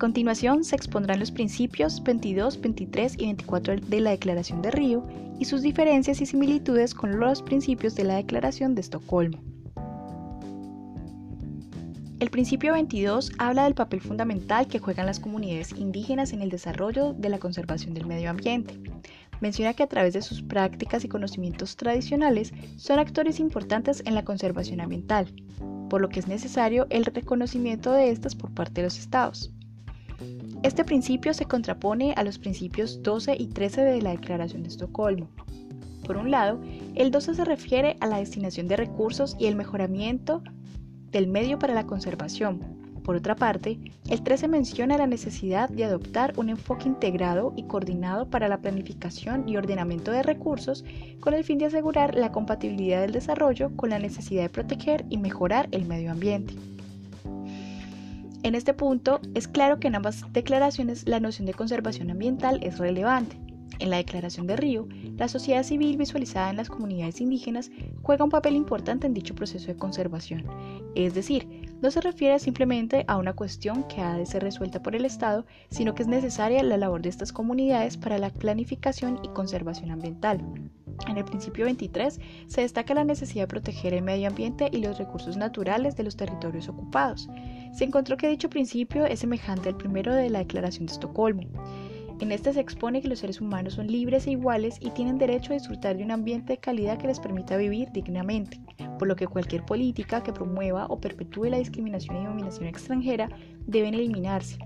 continuación se expondrán los principios 22, 23 y 24 de la Declaración de Río y sus diferencias y similitudes con los principios de la Declaración de Estocolmo. El principio 22 habla del papel fundamental que juegan las comunidades indígenas en el desarrollo de la conservación del medio ambiente. Menciona que a través de sus prácticas y conocimientos tradicionales son actores importantes en la conservación ambiental, por lo que es necesario el reconocimiento de estas por parte de los estados. Este principio se contrapone a los principios 12 y 13 de la Declaración de Estocolmo. Por un lado, el 12 se refiere a la destinación de recursos y el mejoramiento del medio para la conservación. Por otra parte, el 13 menciona la necesidad de adoptar un enfoque integrado y coordinado para la planificación y ordenamiento de recursos con el fin de asegurar la compatibilidad del desarrollo con la necesidad de proteger y mejorar el medio ambiente. En este punto, es claro que en ambas declaraciones la noción de conservación ambiental es relevante. En la Declaración de Río, la sociedad civil visualizada en las comunidades indígenas juega un papel importante en dicho proceso de conservación. Es decir, no se refiere simplemente a una cuestión que ha de ser resuelta por el Estado, sino que es necesaria la labor de estas comunidades para la planificación y conservación ambiental. En el principio 23 se destaca la necesidad de proteger el medio ambiente y los recursos naturales de los territorios ocupados. Se encontró que dicho principio es semejante al primero de la Declaración de Estocolmo. En este se expone que los seres humanos son libres e iguales y tienen derecho a disfrutar de un ambiente de calidad que les permita vivir dignamente, por lo que cualquier política que promueva o perpetúe la discriminación y dominación extranjera deben eliminarse.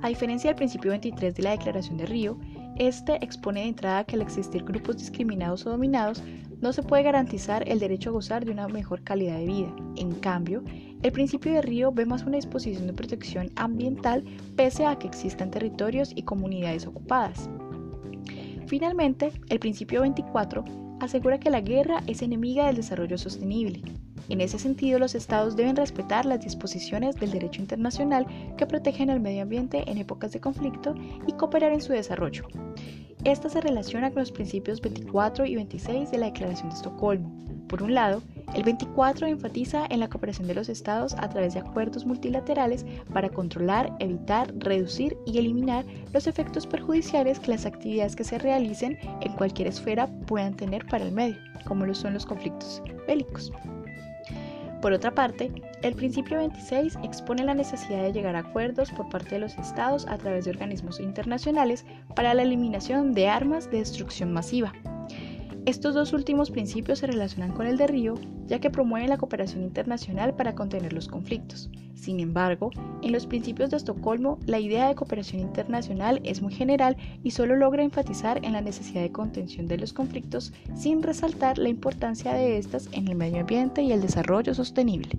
A diferencia del principio 23 de la Declaración de Río, este expone de entrada que al existir grupos discriminados o dominados, no se puede garantizar el derecho a gozar de una mejor calidad de vida. En cambio, el principio de Río ve más una disposición de protección ambiental pese a que existan territorios y comunidades ocupadas. Finalmente, el principio 24 asegura que la guerra es enemiga del desarrollo sostenible. En ese sentido, los estados deben respetar las disposiciones del derecho internacional que protegen el medio ambiente en épocas de conflicto y cooperar en su desarrollo. Esta se relaciona con los principios 24 y 26 de la Declaración de Estocolmo. Por un lado, el 24 enfatiza en la cooperación de los estados a través de acuerdos multilaterales para controlar, evitar, reducir y eliminar los efectos perjudiciales que las actividades que se realicen en cualquier esfera puedan tener para el medio, como lo son los conflictos bélicos. Por otra parte, el principio 26 expone la necesidad de llegar a acuerdos por parte de los estados a través de organismos internacionales para la eliminación de armas de destrucción masiva, estos dos últimos principios se relacionan con el de Río, ya que promueven la cooperación internacional para contener los conflictos. Sin embargo, en los principios de Estocolmo, la idea de cooperación internacional es muy general y solo logra enfatizar en la necesidad de contención de los conflictos sin resaltar la importancia de estas en el medio ambiente y el desarrollo sostenible.